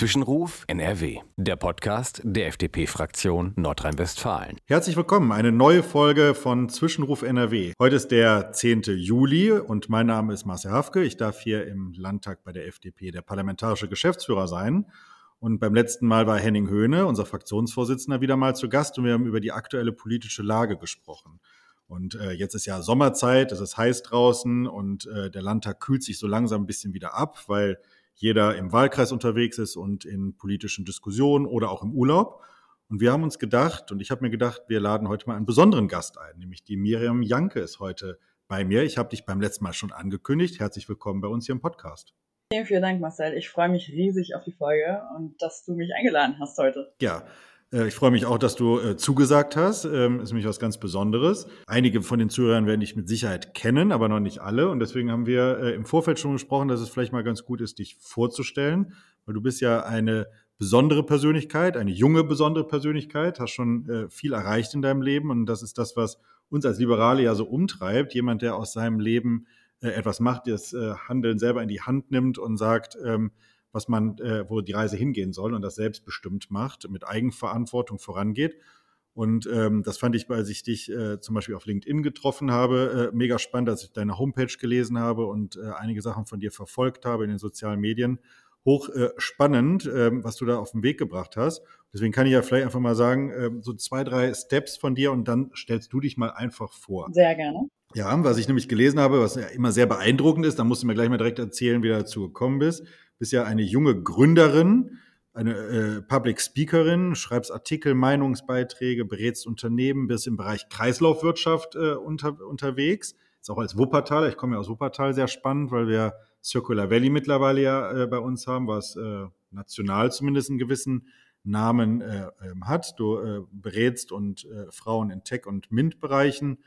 Zwischenruf NRW, der Podcast der FDP-Fraktion Nordrhein-Westfalen. Herzlich willkommen, eine neue Folge von Zwischenruf NRW. Heute ist der 10. Juli und mein Name ist Marcel Hafke. Ich darf hier im Landtag bei der FDP der parlamentarische Geschäftsführer sein. Und beim letzten Mal war Henning Höhne, unser Fraktionsvorsitzender, wieder mal zu Gast und wir haben über die aktuelle politische Lage gesprochen. Und äh, jetzt ist ja Sommerzeit, es ist heiß draußen und äh, der Landtag kühlt sich so langsam ein bisschen wieder ab, weil jeder im Wahlkreis unterwegs ist und in politischen Diskussionen oder auch im Urlaub. Und wir haben uns gedacht, und ich habe mir gedacht, wir laden heute mal einen besonderen Gast ein, nämlich die Miriam Janke ist heute bei mir. Ich habe dich beim letzten Mal schon angekündigt. Herzlich willkommen bei uns hier im Podcast. Vielen, vielen Dank, Marcel. Ich freue mich riesig auf die Folge und dass du mich eingeladen hast heute. Ja, ich freue mich auch, dass du äh, zugesagt hast. Ähm, ist nämlich was ganz Besonderes. Einige von den Zuhörern werden dich mit Sicherheit kennen, aber noch nicht alle. Und deswegen haben wir äh, im Vorfeld schon gesprochen, dass es vielleicht mal ganz gut ist, dich vorzustellen, weil du bist ja eine besondere Persönlichkeit, eine junge besondere Persönlichkeit, hast schon viel erreicht in deinem Leben und das ist das, was uns als Liberale ja so umtreibt. Jemand, der aus seinem Leben etwas macht, das Handeln selber in die Hand nimmt und sagt, ähm, was man, äh, wo die Reise hingehen soll und das selbstbestimmt macht, mit Eigenverantwortung vorangeht. Und ähm, das fand ich, als ich dich äh, zum Beispiel auf LinkedIn getroffen habe, äh, mega spannend, als ich deine Homepage gelesen habe und äh, einige Sachen von dir verfolgt habe in den sozialen Medien. Hoch äh, spannend, äh, was du da auf den Weg gebracht hast. Deswegen kann ich ja vielleicht einfach mal sagen, äh, so zwei, drei Steps von dir und dann stellst du dich mal einfach vor. Sehr gerne. Ja, was ich nämlich gelesen habe, was ja immer sehr beeindruckend ist, da musst du mir gleich mal direkt erzählen, wie du dazu gekommen bist bist ja eine junge Gründerin, eine äh, Public Speakerin, schreibst Artikel, Meinungsbeiträge, berätst Unternehmen, bist im Bereich Kreislaufwirtschaft äh, unter, unterwegs. Ist auch als Wuppertaler, ich komme ja aus Wuppertal, sehr spannend, weil wir Circular Valley mittlerweile ja äh, bei uns haben, was äh, national zumindest einen gewissen Namen äh, ähm, hat. Du äh, berätst und Frauen in Tech- und MINT-Bereichen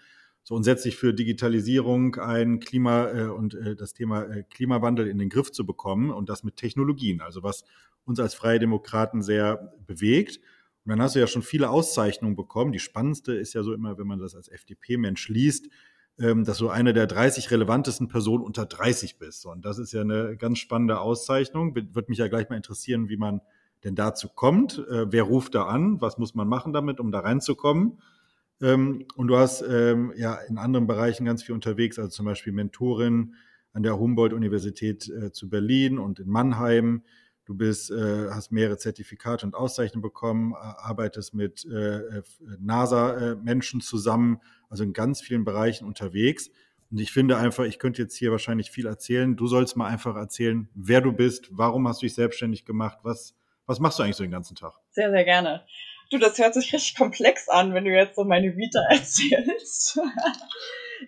so und setzt sich für Digitalisierung ein, Klima äh, und äh, das Thema äh, Klimawandel in den Griff zu bekommen und das mit Technologien, also was uns als Freie Demokraten sehr bewegt. Und dann hast du ja schon viele Auszeichnungen bekommen. Die spannendste ist ja so immer, wenn man das als FDP-Mensch liest, ähm, dass du eine der 30 relevantesten Personen unter 30 bist. Und das ist ja eine ganz spannende Auszeichnung. Wird mich ja gleich mal interessieren, wie man denn dazu kommt. Äh, wer ruft da an? Was muss man machen damit, um da reinzukommen? Ähm, und du hast ähm, ja in anderen Bereichen ganz viel unterwegs, also zum Beispiel Mentorin an der Humboldt-Universität äh, zu Berlin und in Mannheim. Du bist, äh, hast mehrere Zertifikate und Auszeichnungen bekommen, arbeitest mit äh, NASA-Menschen zusammen, also in ganz vielen Bereichen unterwegs. Und ich finde einfach, ich könnte jetzt hier wahrscheinlich viel erzählen. Du sollst mal einfach erzählen, wer du bist, warum hast du dich selbstständig gemacht, was, was machst du eigentlich so den ganzen Tag? Sehr, sehr gerne. Du, das hört sich richtig komplex an, wenn du jetzt so meine Vita erzählst.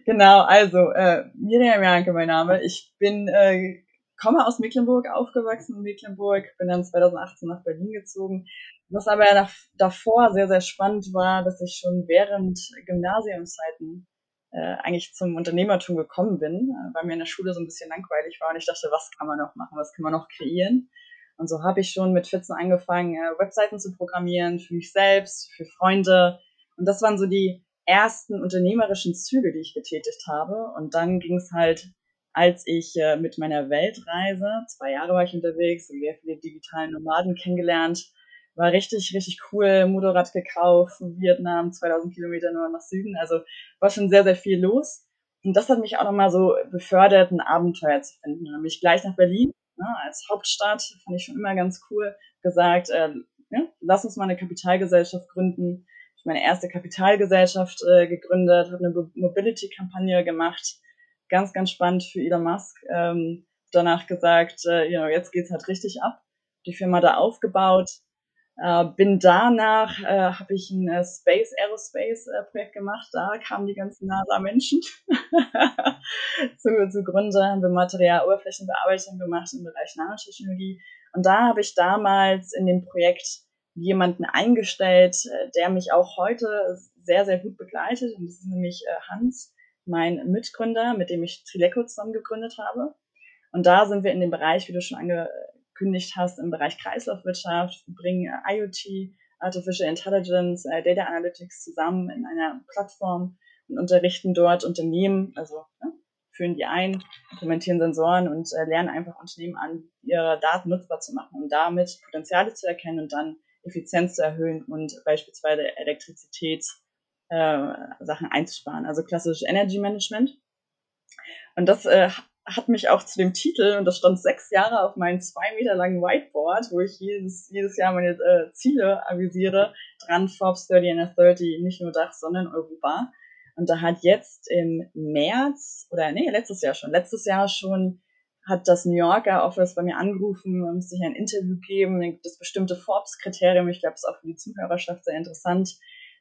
genau, also äh, Miriam Janke mein Name. Ich bin äh, komme aus Mecklenburg, aufgewachsen in Mecklenburg, bin dann 2018 nach Berlin gezogen. Was aber davor sehr, sehr spannend war, dass ich schon während Gymnasiumszeiten äh, eigentlich zum Unternehmertum gekommen bin, äh, weil mir in der Schule so ein bisschen langweilig war und ich dachte, was kann man noch machen, was kann man noch kreieren? Und so habe ich schon mit 14 angefangen, äh, Webseiten zu programmieren, für mich selbst, für Freunde. Und das waren so die ersten unternehmerischen Züge, die ich getätigt habe. Und dann ging es halt, als ich äh, mit meiner Weltreise, zwei Jahre war ich unterwegs, sehr viele digitalen Nomaden kennengelernt, war richtig, richtig cool, Motorrad gekauft, Vietnam, 2000 Kilometer nur nach Süden. Also war schon sehr, sehr viel los. Und das hat mich auch nochmal so befördert, ein Abenteuer zu finden. Dann bin ich gleich nach Berlin ne, als Hauptstadt, fand ich schon immer ganz cool, gesagt, äh, ja, lass uns mal eine Kapitalgesellschaft gründen. Ich meine erste Kapitalgesellschaft äh, gegründet, habe eine Mobility-Kampagne gemacht, ganz, ganz spannend für Elon Musk. Ähm, danach gesagt, äh, you know, jetzt geht's halt richtig ab. Die Firma da aufgebaut, äh, bin danach, äh, habe ich ein äh, Space Aerospace äh, Projekt gemacht. Da kamen die ganzen NASA-Menschen zu, zu Gründe, haben wir Materialoberflächenbearbeitung gemacht im Bereich Nanotechnologie. Und da habe ich damals in dem Projekt jemanden eingestellt, äh, der mich auch heute sehr, sehr gut begleitet. Und das ist nämlich äh, Hans, mein Mitgründer, mit dem ich Trileco zusammen gegründet habe. Und da sind wir in dem Bereich, wie du schon ange angekündigt hast im Bereich Kreislaufwirtschaft, bringen IoT, Artificial Intelligence, äh, Data Analytics zusammen in einer Plattform und unterrichten dort Unternehmen, also ne, führen die ein, implementieren Sensoren und äh, lernen einfach Unternehmen an, ihre Daten nutzbar zu machen und damit Potenziale zu erkennen und dann Effizienz zu erhöhen und beispielsweise Elektrizität äh, einzusparen, also klassisches Energy Management. Und das äh, hat mich auch zu dem Titel, und das stand sechs Jahre auf meinem zwei Meter langen Whiteboard, wo ich jedes, jedes Jahr meine äh, Ziele avisiere, dran Forbes 30 and 30, nicht nur Dach, sondern Europa. Und da hat jetzt im März, oder nee, letztes Jahr schon, letztes Jahr schon hat das New Yorker Office bei mir angerufen, muss sich ein Interview geben, es bestimmte Forbes-Kriterien, ich glaube, das ist auch für die Zuhörerschaft sehr interessant,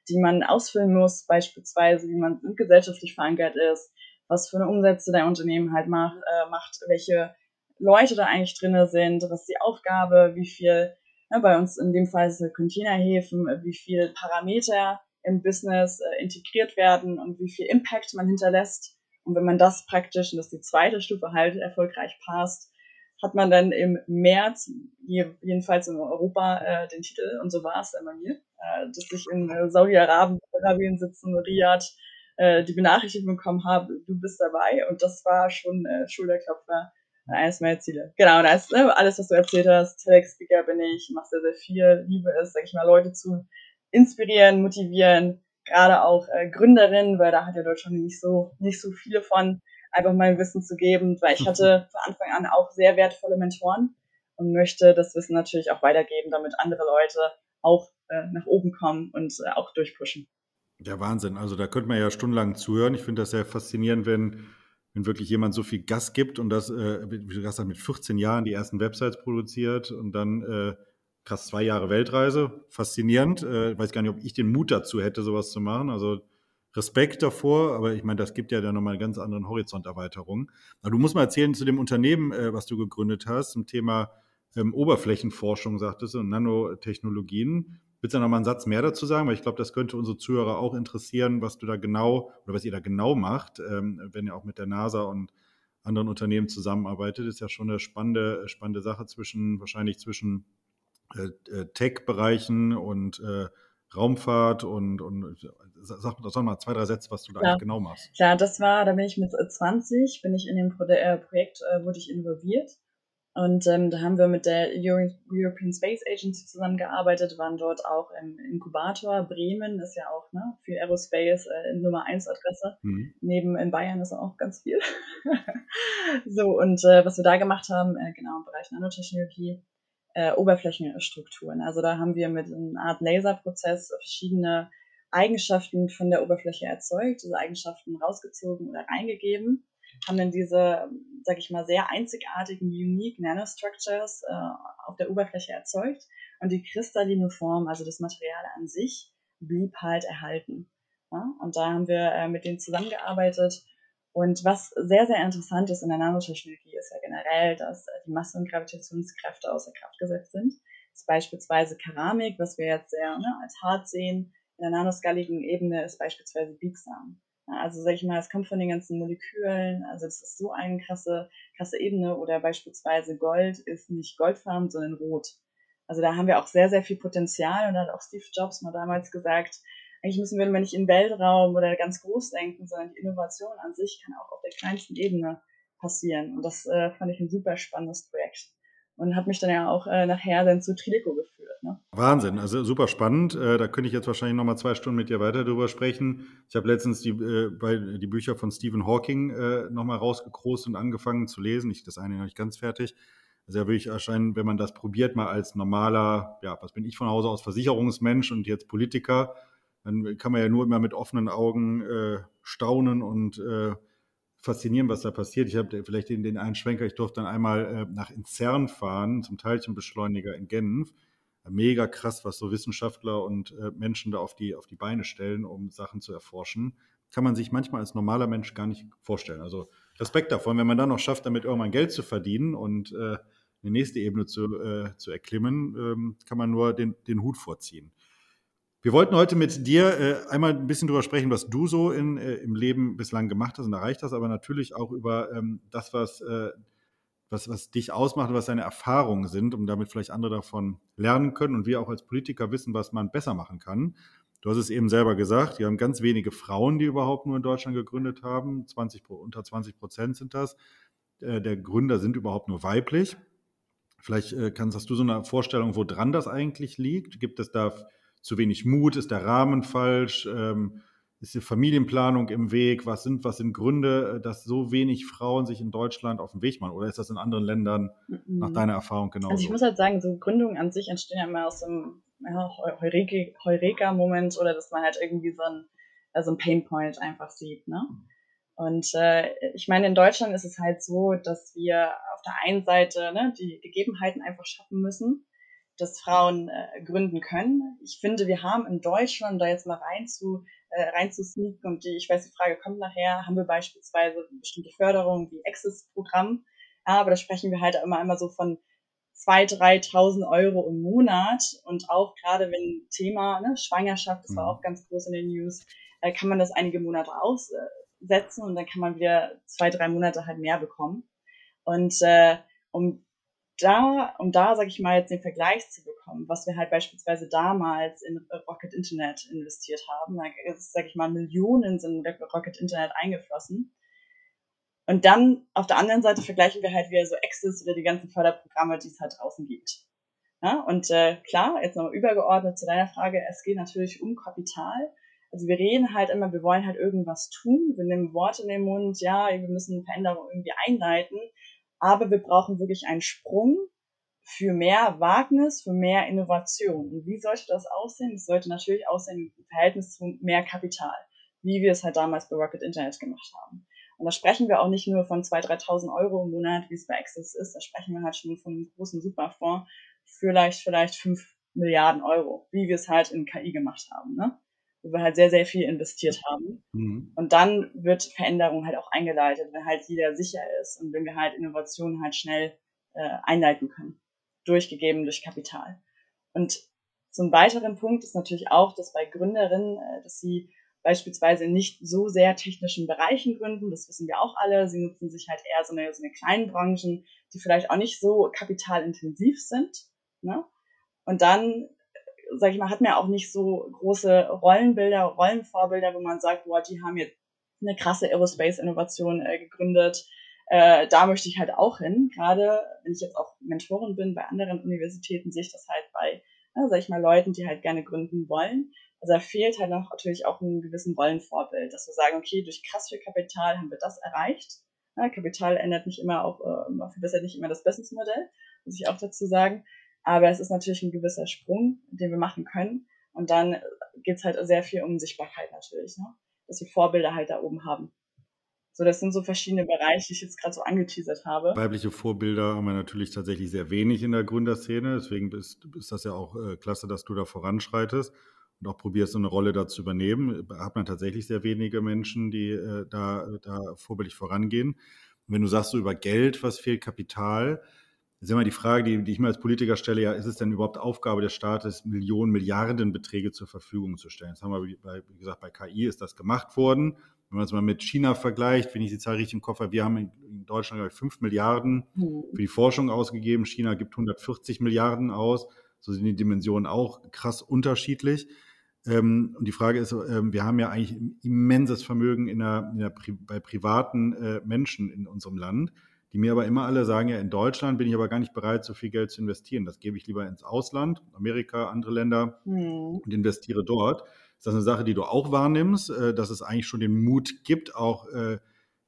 die man ausfüllen muss, beispielsweise, wie man gesellschaftlich verankert ist, was für eine Umsätze der Unternehmen halt macht, äh, macht welche Leute da eigentlich drinne sind, was die Aufgabe, wie viel, ja, bei uns in dem Fall ist es Containerhäfen, wie viel Parameter im Business äh, integriert werden und wie viel Impact man hinterlässt. Und wenn man das praktisch, und das ist die zweite Stufe halt, erfolgreich passt, hat man dann im März, jedenfalls in Europa, äh, den Titel, und so war es dann bei mir, äh, dass ich in äh, Saudi-Arabien sitzen, Riyadh, äh, die Benachrichtigung bekommen habe, du bist dabei. Und das war schon äh, Schulterklopfer, äh, eines meiner Ziele. Genau, und das, äh, alles, was du erzählt hast, TEDx-Speaker bin ich, mache sehr, sehr viel, liebe es, sag ich mal, Leute zu inspirieren, motivieren, gerade auch äh, Gründerinnen, weil da hat ja Deutschland nicht so, nicht so viele von, einfach mein Wissen zu geben, weil ich hatte von Anfang an auch sehr wertvolle Mentoren und möchte das Wissen natürlich auch weitergeben, damit andere Leute auch äh, nach oben kommen und äh, auch durchpushen. Ja, Wahnsinn. Also da könnte man ja stundenlang zuhören. Ich finde das sehr faszinierend, wenn, wenn wirklich jemand so viel Gas gibt und das, äh, wie du gesagt hast, mit 14 Jahren die ersten Websites produziert und dann äh, krass zwei Jahre Weltreise. Faszinierend. Äh, weiß gar nicht, ob ich den Mut dazu hätte, sowas zu machen. Also Respekt davor, aber ich meine, das gibt ja dann nochmal eine ganz andere Horizonterweiterung. Aber du musst mal erzählen zu dem Unternehmen, äh, was du gegründet hast, zum Thema ähm, Oberflächenforschung, sagtest du, und Nanotechnologien. Willst du noch mal einen Satz mehr dazu sagen? Weil ich glaube, das könnte unsere Zuhörer auch interessieren, was du da genau oder was ihr da genau macht, ähm, wenn ihr auch mit der NASA und anderen Unternehmen zusammenarbeitet. Ist ja schon eine spannende, spannende Sache zwischen, wahrscheinlich zwischen äh, äh, Tech-Bereichen und äh, Raumfahrt und, und sag, sag mal zwei, drei Sätze, was du da Klar. eigentlich genau machst. Klar, das war, da bin ich mit 20, bin ich in dem äh, Projekt, äh, wurde ich involviert. Und ähm, da haben wir mit der Euro European Space Agency zusammengearbeitet, waren dort auch im Inkubator. Bremen ist ja auch ne, für Aerospace äh, Nummer 1 Adresse. Mhm. Neben in Bayern ist auch ganz viel. so, und äh, was wir da gemacht haben, äh, genau im Bereich Nanotechnologie, äh, Oberflächenstrukturen. Also da haben wir mit einer Art Laserprozess verschiedene Eigenschaften von der Oberfläche erzeugt, diese Eigenschaften rausgezogen oder eingegeben, haben dann diese, sag ich mal, sehr einzigartigen, unique Nanostructures äh, auf der Oberfläche erzeugt und die kristalline Form, also das Material an sich, blieb halt erhalten. Ja? Und da haben wir äh, mit denen zusammengearbeitet und was sehr, sehr interessant ist in der Nanotechnologie, ist ja generell, dass die Masse- und Gravitationskräfte außer Kraft gesetzt sind. Das ist beispielsweise Keramik, was wir jetzt sehr ne, als hart sehen. In der nanoskaligen Ebene ist beispielsweise biegsam. Also sag ich mal, es kommt von den ganzen Molekülen, also das ist so eine krasse, krasse Ebene. Oder beispielsweise Gold ist nicht goldfarben, sondern rot. Also da haben wir auch sehr, sehr viel Potenzial und da hat auch Steve Jobs mal damals gesagt, eigentlich müssen wir nicht in Weltraum oder ganz groß denken, sondern die Innovation an sich kann auch auf der kleinsten Ebene passieren. Und das äh, fand ich ein super spannendes Projekt. Und hat mich dann ja auch äh, nachher dann zu Trideco geführt. Ne? Wahnsinn, also super spannend. Äh, da könnte ich jetzt wahrscheinlich noch mal zwei Stunden mit dir weiter drüber sprechen. Ich habe letztens die, äh, die Bücher von Stephen Hawking äh, noch mal rausgekrost und angefangen zu lesen. Ich, das eine noch nicht ganz fertig. Also da würde ich erscheinen, wenn man das probiert, mal als normaler, ja, was bin ich von Hause aus, Versicherungsmensch und jetzt Politiker, dann kann man ja nur immer mit offenen Augen äh, staunen und äh, faszinieren, was da passiert. Ich habe vielleicht den, den einen Schwenker, ich durfte dann einmal äh, nach Inzern fahren, zum Teilchenbeschleuniger in Genf. Mega krass, was so Wissenschaftler und äh, Menschen da auf die, auf die Beine stellen, um Sachen zu erforschen. Kann man sich manchmal als normaler Mensch gar nicht vorstellen. Also Respekt davon, wenn man dann noch schafft, damit irgendwann Geld zu verdienen und äh, eine nächste Ebene zu, äh, zu erklimmen, ähm, kann man nur den, den Hut vorziehen. Wir wollten heute mit dir äh, einmal ein bisschen drüber sprechen, was du so in, äh, im Leben bislang gemacht hast und erreicht hast, aber natürlich auch über ähm, das, was, äh, was, was dich ausmacht was deine Erfahrungen sind, um damit vielleicht andere davon lernen können und wir auch als Politiker wissen, was man besser machen kann. Du hast es eben selber gesagt, wir haben ganz wenige Frauen, die überhaupt nur in Deutschland gegründet haben. 20, unter 20 Prozent sind das. Äh, der Gründer sind überhaupt nur weiblich. Vielleicht äh, kannst, hast du so eine Vorstellung, woran das eigentlich liegt? Gibt es da zu wenig Mut? Ist der Rahmen falsch? Ähm, ist die Familienplanung im Weg? Was sind, was sind Gründe, äh, dass so wenig Frauen sich in Deutschland auf den Weg machen? Oder ist das in anderen Ländern mhm. nach deiner Erfahrung genauso? Also ich muss halt sagen, so Gründungen an sich entstehen ja immer aus einem ja, Heureka-Moment oder dass man halt irgendwie so ein, also ein Painpoint einfach sieht. Ne? Und äh, ich meine, in Deutschland ist es halt so, dass wir auf der einen Seite ne, die Gegebenheiten einfach schaffen müssen, dass Frauen äh, gründen können. Ich finde, wir haben in Deutschland, da jetzt mal rein zu, äh, rein zu sneaken und die, ich weiß, die Frage kommt nachher, haben wir beispielsweise bestimmte Förderungen wie Access-Programm. Ja, aber da sprechen wir halt immer, immer so von 2.000, 3.000 Euro im Monat. Und auch gerade wenn Thema ne, Schwangerschaft, das war mhm. auch ganz groß in den News, äh, kann man das einige Monate aussetzen und dann kann man wieder zwei, drei Monate halt mehr bekommen. Und äh, um da, um da, sag ich mal, jetzt den Vergleich zu bekommen, was wir halt beispielsweise damals in Rocket Internet investiert haben, da ist, sag ich mal, Millionen sind in Rocket Internet eingeflossen. Und dann auf der anderen Seite vergleichen wir halt wieder so Access oder die ganzen Förderprogramme, die es halt draußen gibt. Ja, und äh, klar, jetzt nochmal übergeordnet zu deiner Frage, es geht natürlich um Kapital. Also wir reden halt immer, wir wollen halt irgendwas tun, wir nehmen Worte in den Mund, ja, wir müssen Veränderungen irgendwie einleiten, aber wir brauchen wirklich einen Sprung für mehr Wagnis, für mehr Innovation. Und wie sollte das aussehen? Es sollte natürlich aussehen im Verhältnis zu mehr Kapital, wie wir es halt damals bei Rocket Internet gemacht haben. Und da sprechen wir auch nicht nur von 2.000, 3.000 Euro im Monat, wie es bei Access ist, da sprechen wir halt schon von einem großen Superfonds, vielleicht, vielleicht 5 Milliarden Euro, wie wir es halt in KI gemacht haben, ne? Wo wir halt sehr, sehr viel investiert haben. Mhm. Und dann wird Veränderung halt auch eingeleitet, wenn halt jeder sicher ist und wenn wir halt Innovationen halt schnell äh, einleiten können, durchgegeben durch Kapital. Und zum weiteren Punkt ist natürlich auch, dass bei Gründerinnen, äh, dass sie beispielsweise nicht so sehr technischen Bereichen gründen. Das wissen wir auch alle. Sie nutzen sich halt eher so eine, so eine kleinen Branchen, die vielleicht auch nicht so kapitalintensiv sind. Ne? Und dann, sag ich mal, hat man auch nicht so große Rollenbilder, Rollenvorbilder, wo man sagt, boah, die haben jetzt eine krasse Aerospace-Innovation äh, gegründet. Äh, da möchte ich halt auch hin. Gerade wenn ich jetzt auch Mentorin bin bei anderen Universitäten, sehe ich das halt bei, ja, sag ich mal, Leuten, die halt gerne gründen wollen. Also da fehlt halt noch natürlich auch ein gewissen Rollenvorbild, dass wir sagen, okay, durch krass viel Kapital haben wir das erreicht. Ja, Kapital ändert nicht immer auch, äh, verbessert nicht immer das Businessmodell, muss ich auch dazu sagen. Aber es ist natürlich ein gewisser Sprung, den wir machen können. Und dann geht's halt sehr viel um Sichtbarkeit natürlich, ne? dass wir Vorbilder halt da oben haben. So, das sind so verschiedene Bereiche, die ich jetzt gerade so angeteasert habe. Weibliche Vorbilder haben wir natürlich tatsächlich sehr wenig in der Gründerszene. Deswegen ist, ist das ja auch äh, klasse, dass du da voranschreitest und auch probierst, so eine Rolle da zu übernehmen, hat man tatsächlich sehr wenige Menschen, die äh, da, da vorbildlich vorangehen. Und wenn du sagst, so über Geld, was fehlt, Kapital, ist immer die Frage, die, die ich mir als Politiker stelle, ja, ist es denn überhaupt Aufgabe des Staates, Millionen, Milliardenbeträge zur Verfügung zu stellen? Das haben wir, wie gesagt, bei KI ist das gemacht worden. Wenn man es mal mit China vergleicht, wenn ich die Zahl richtig im habe, wir haben in Deutschland, glaube ich, 5 Milliarden für die Forschung ausgegeben. China gibt 140 Milliarden aus. So sind die Dimensionen auch krass unterschiedlich. Ähm, und die Frage ist, ähm, wir haben ja eigentlich ein immenses Vermögen in der, in der bei privaten äh, Menschen in unserem Land, die mir aber immer alle sagen, ja, in Deutschland bin ich aber gar nicht bereit, so viel Geld zu investieren. Das gebe ich lieber ins Ausland, Amerika, andere Länder mhm. und investiere dort. Ist das eine Sache, die du auch wahrnimmst, äh, dass es eigentlich schon den Mut gibt, auch äh,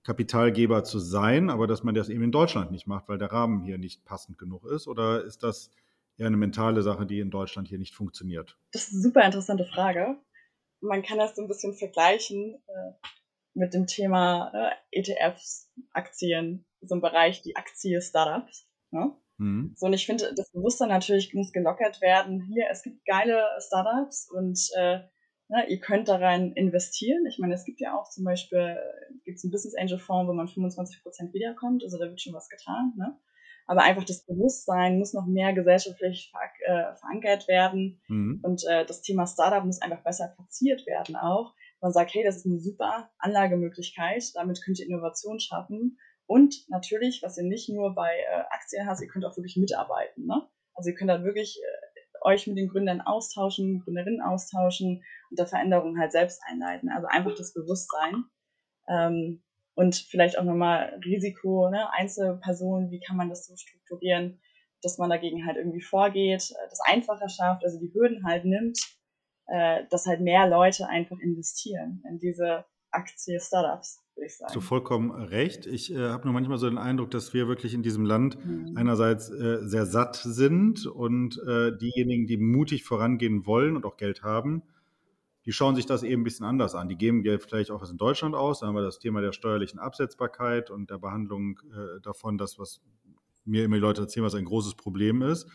Kapitalgeber zu sein, aber dass man das eben in Deutschland nicht macht, weil der Rahmen hier nicht passend genug ist? Oder ist das ja eine mentale Sache, die in Deutschland hier nicht funktioniert? Das ist eine super interessante Frage. Man kann das so ein bisschen vergleichen äh, mit dem Thema äh, ETFs, Aktien, so ein Bereich, die Aktie-Startups. Ne? Mhm. So, und ich finde, das Bewusstsein natürlich muss gelockert werden. Hier, es gibt geile Startups und äh, ne, ihr könnt da rein investieren. Ich meine, es gibt ja auch zum Beispiel, gibt es einen Business Angel Fonds, wo man 25% wiederkommt. Also da wird schon was getan. Ne? aber einfach das Bewusstsein muss noch mehr gesellschaftlich äh, verankert werden mhm. und äh, das Thema Startup muss einfach besser platziert werden auch. Man sagt, hey, das ist eine super Anlagemöglichkeit, damit könnt ihr Innovation schaffen und natürlich, was ihr nicht nur bei äh, Aktien hast, ihr könnt auch wirklich mitarbeiten. Ne? Also ihr könnt dann wirklich äh, euch mit den Gründern austauschen, Gründerinnen austauschen und der Veränderung halt selbst einleiten. Also einfach das Bewusstsein. Ähm, und vielleicht auch nochmal Risiko, ne? Einzelpersonen, wie kann man das so strukturieren, dass man dagegen halt irgendwie vorgeht, äh, das einfacher schafft, also die Hürden halt nimmt, äh, dass halt mehr Leute einfach investieren in diese Aktie Startups, würde ich sagen. So vollkommen recht. Ich äh, habe nur manchmal so den Eindruck, dass wir wirklich in diesem Land mhm. einerseits äh, sehr satt sind und äh, diejenigen, die mutig vorangehen wollen und auch Geld haben, die schauen sich das eben ein bisschen anders an. Die geben Geld vielleicht auch was in Deutschland aus. Da haben wir das Thema der steuerlichen Absetzbarkeit und der Behandlung äh, davon, das, was mir immer die Leute erzählen, was ein großes Problem ist.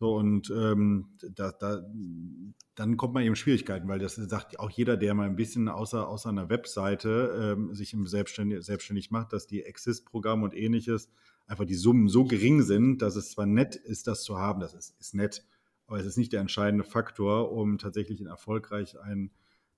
So, und ähm, da, da, dann kommt man eben Schwierigkeiten, weil das sagt auch jeder, der mal ein bisschen außer, außer einer Webseite ähm, sich im selbstständig, selbstständig macht, dass die Exist-Programme und ähnliches einfach die Summen so gering sind, dass es zwar nett ist, das zu haben, das ist, ist nett, aber es ist nicht der entscheidende Faktor, um tatsächlich in erfolgreich ein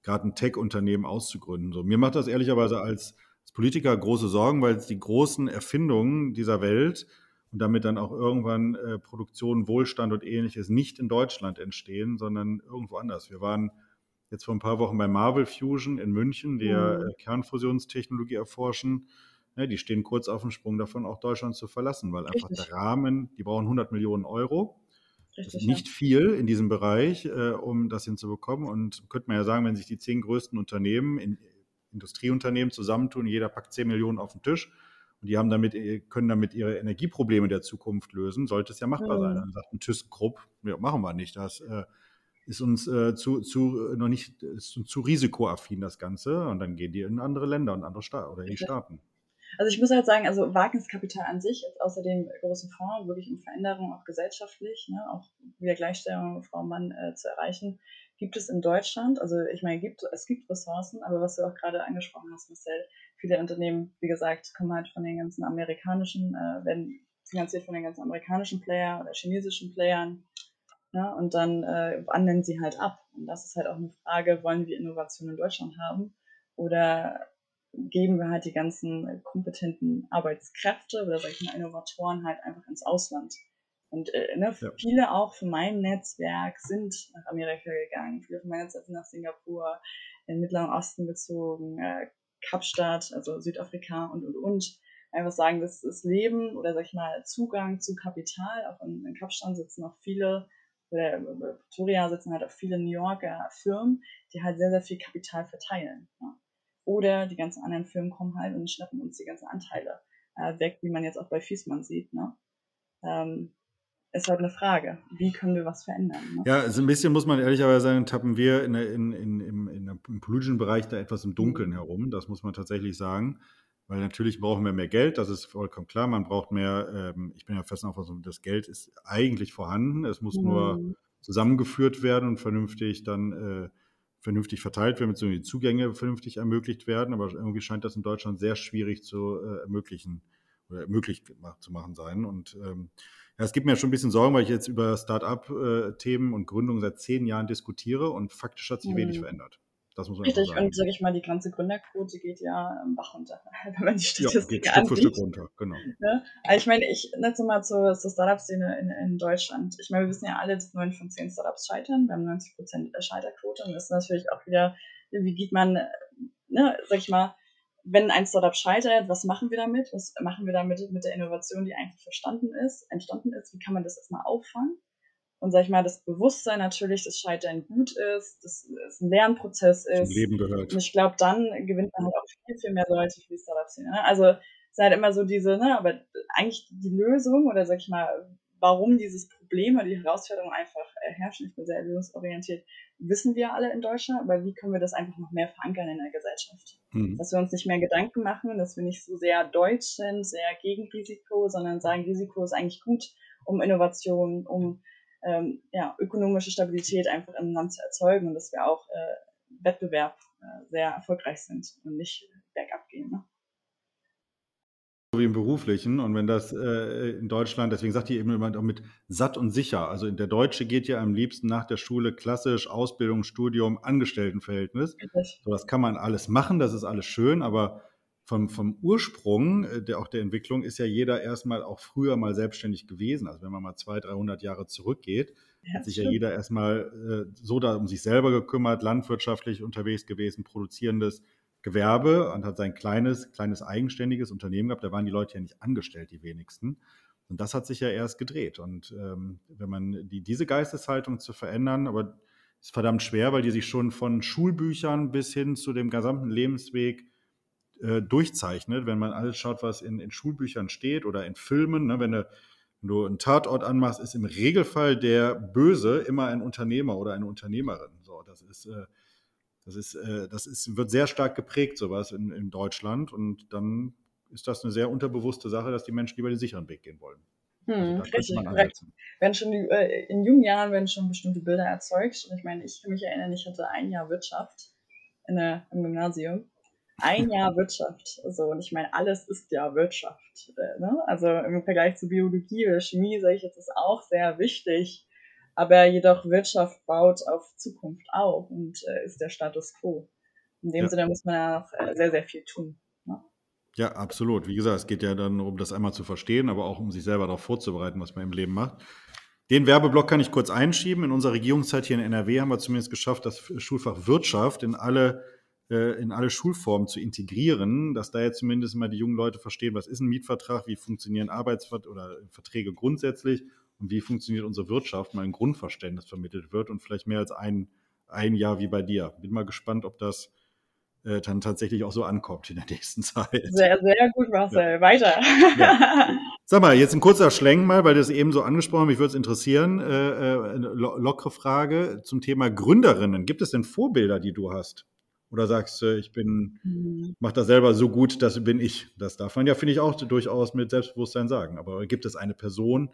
gerade ein Tech-Unternehmen auszugründen. So, mir macht das ehrlicherweise als, als Politiker große Sorgen, weil die großen Erfindungen dieser Welt und damit dann auch irgendwann äh, Produktion, Wohlstand und ähnliches nicht in Deutschland entstehen, sondern irgendwo anders. Wir waren jetzt vor ein paar Wochen bei Marvel Fusion in München, die mhm. äh, Kernfusionstechnologie erforschen. Ja, die stehen kurz auf dem Sprung davon, auch Deutschland zu verlassen, weil einfach Richtig. der Rahmen, die brauchen 100 Millionen Euro Richtig, das ist nicht ja. viel in diesem Bereich, äh, um das hinzubekommen. Und könnte man ja sagen, wenn sich die zehn größten Unternehmen, in, Industrieunternehmen zusammentun, jeder packt 10 Millionen auf den Tisch und die haben damit, äh, können damit ihre Energieprobleme der Zukunft lösen, sollte es ja machbar mhm. sein. Dann sagt ein ThyssenKrupp, ja, machen wir nicht. Das äh, ist uns äh, zu, zu, noch nicht ist zu risikoaffin, das Ganze. Und dann gehen die in andere Länder und andere Staaten oder in die Staaten. Also ich muss halt sagen, also Wagniskapital an sich, außer dem großen Fonds, wirklich um Veränderungen auch gesellschaftlich, ne, auch wieder Gleichstellung Frau Mann äh, zu erreichen, gibt es in Deutschland. Also ich meine, gibt, es gibt Ressourcen, aber was du auch gerade angesprochen hast, Marcel, viele Unternehmen, wie gesagt, kommen halt von den ganzen amerikanischen, äh, werden finanziert von den ganzen amerikanischen Player oder chinesischen Playern. Ja, ne, und dann äh, wandern sie halt ab. Und das ist halt auch eine Frage, wollen wir Innovation in Deutschland haben? Oder geben wir halt die ganzen kompetenten Arbeitskräfte oder solchen Innovatoren halt einfach ins Ausland. Und äh, ne, ja. viele auch von meinem Netzwerk sind nach Amerika gegangen, viele von meinem Netzwerk sind nach Singapur, in den Mittleren Osten gezogen, äh, Kapstadt, also Südafrika und und und. Einfach sagen, das ist Leben oder sag ich mal Zugang zu Kapital. Auch in, in Kapstadt sitzen auch viele, oder in Victoria sitzen halt auch viele New Yorker Firmen, die halt sehr, sehr viel Kapital verteilen. Ja. Oder die ganzen anderen Firmen kommen halt und schnappen uns die ganzen Anteile äh, weg, wie man jetzt auch bei Fiesmann sieht. Ne? Ähm, ist halt eine Frage, wie können wir was verändern? Ne? Ja, also ein bisschen muss man ehrlicherweise sagen, tappen wir in, in, in, im, in, im politischen Bereich da etwas im Dunkeln mhm. herum. Das muss man tatsächlich sagen. Weil natürlich brauchen wir mehr Geld, das ist vollkommen klar. Man braucht mehr, ähm, ich bin ja fest Auffassung, das Geld ist eigentlich vorhanden. Es muss mhm. nur zusammengeführt werden und vernünftig dann äh, vernünftig verteilt werden, beziehungsweise die Zugänge vernünftig ermöglicht werden. Aber irgendwie scheint das in Deutschland sehr schwierig zu äh, ermöglichen oder möglich zu machen sein. Und ähm, ja, es gibt mir schon ein bisschen Sorgen, weil ich jetzt über Start-up-Themen und Gründung seit zehn Jahren diskutiere und faktisch hat sich mhm. wenig verändert. Das muss man Richtig, sagen. und sage ich mal, die ganze Gründerquote geht ja im Bach runter, wenn man die Statistik ja, geht Stück für Stück runter, genau. Ja? Also ich meine, ich nutze mal zur, zur Startup-Szene in, in Deutschland. Ich meine, wir wissen ja alle, dass neun von zehn Startups scheitern. Wir haben 90 Prozent Scheiterquote und das ist natürlich auch wieder, wie geht man, ne, sag ich mal, wenn ein Startup scheitert, was machen wir damit? Was machen wir damit mit der Innovation, die eigentlich verstanden ist, entstanden ist? Wie kann man das erstmal auffangen? und sag ich mal, das Bewusstsein natürlich, dass Scheitern gut ist, dass es ein Lernprozess ist. Zum Leben gehört. Und ich glaube, dann gewinnt man halt auch viel, viel mehr Leute für die Startup-Szene. Ne? Also es ist halt immer so diese, ne, aber eigentlich die Lösung oder sag ich mal, warum dieses Problem oder die Herausforderung einfach herrschen, ich bin sehr lösungsorientiert, wissen wir alle in Deutschland, aber wie können wir das einfach noch mehr verankern in der Gesellschaft? Mhm. Dass wir uns nicht mehr Gedanken machen, dass wir nicht so sehr deutsch sind, sehr gegen Risiko, sondern sagen, Risiko ist eigentlich gut, um Innovation, um ähm, ja, ökonomische Stabilität einfach im Land zu erzeugen und dass wir auch äh, Wettbewerb äh, sehr erfolgreich sind und nicht bergab gehen. Ne? Wie im beruflichen. Und wenn das äh, in Deutschland, deswegen sagt ihr eben immer auch mit satt und sicher. Also der Deutsche geht ja am liebsten nach der Schule klassisch Ausbildung, Studium, Angestelltenverhältnis. So, das kann man alles machen, das ist alles schön, aber vom, vom Ursprung äh, der auch der Entwicklung ist ja jeder erstmal auch früher mal selbstständig gewesen. Also wenn man mal 200, 300 Jahre zurückgeht, ja, hat sich stimmt. ja jeder erstmal äh, so da um sich selber gekümmert, landwirtschaftlich unterwegs gewesen, produzierendes Gewerbe und hat sein kleines, kleines eigenständiges Unternehmen gehabt. Da waren die Leute ja nicht angestellt, die wenigsten. Und das hat sich ja erst gedreht. Und ähm, wenn man die, diese Geisteshaltung zu verändern, aber ist verdammt schwer, weil die sich schon von Schulbüchern bis hin zu dem gesamten Lebensweg äh, durchzeichnet. Wenn man alles schaut, was in, in Schulbüchern steht oder in Filmen, ne, wenn, du, wenn du einen Tatort anmachst, ist im Regelfall der Böse immer ein Unternehmer oder eine Unternehmerin. So, das ist, äh, das ist, äh, das ist, wird sehr stark geprägt, sowas in, in Deutschland. Und dann ist das eine sehr unterbewusste Sache, dass die Menschen lieber den sicheren Weg gehen wollen. Hm, also richtig, korrekt. Wenn schon die, äh, in jungen Jahren werden schon bestimmte Bilder erzeugt. Und ich meine, ich kann mich erinnern, ich hatte ein Jahr Wirtschaft in der, im Gymnasium. Ein Jahr Wirtschaft. So, und ich meine, alles ist ja Wirtschaft. Äh, ne? Also im Vergleich zu Biologie oder Chemie sage ich jetzt, ist auch sehr wichtig. Aber jedoch Wirtschaft baut auf Zukunft auf und äh, ist der Status quo. In dem ja. Sinne muss man ja noch äh, sehr, sehr viel tun. Ja, absolut. Wie gesagt, es geht ja dann um das einmal zu verstehen, aber auch um sich selber darauf vorzubereiten, was man im Leben macht. Den Werbeblock kann ich kurz einschieben. In unserer Regierungszeit hier in NRW haben wir zumindest geschafft, das Schulfach Wirtschaft in alle, äh, in alle Schulformen zu integrieren, dass da jetzt zumindest mal die jungen Leute verstehen, was ist ein Mietvertrag, wie funktionieren Arbeitsverträge oder Verträge grundsätzlich und wie funktioniert unsere Wirtschaft, mal ein Grundverständnis vermittelt wird und vielleicht mehr als ein, ein Jahr wie bei dir. Bin mal gespannt, ob das äh, dann tatsächlich auch so ankommt in der nächsten Zeit. Sehr, sehr gut, Marcel. Ja. Weiter. Ja. Sag mal, jetzt ein kurzer Schlenk mal, weil du es eben so angesprochen hast, mich würde es interessieren. Äh, äh, eine lockere Frage zum Thema Gründerinnen. Gibt es denn Vorbilder, die du hast? Oder sagst du, ich bin, mhm. mach das selber so gut, das bin ich? Das darf man ja, finde ich, auch durchaus mit Selbstbewusstsein sagen. Aber gibt es eine Person,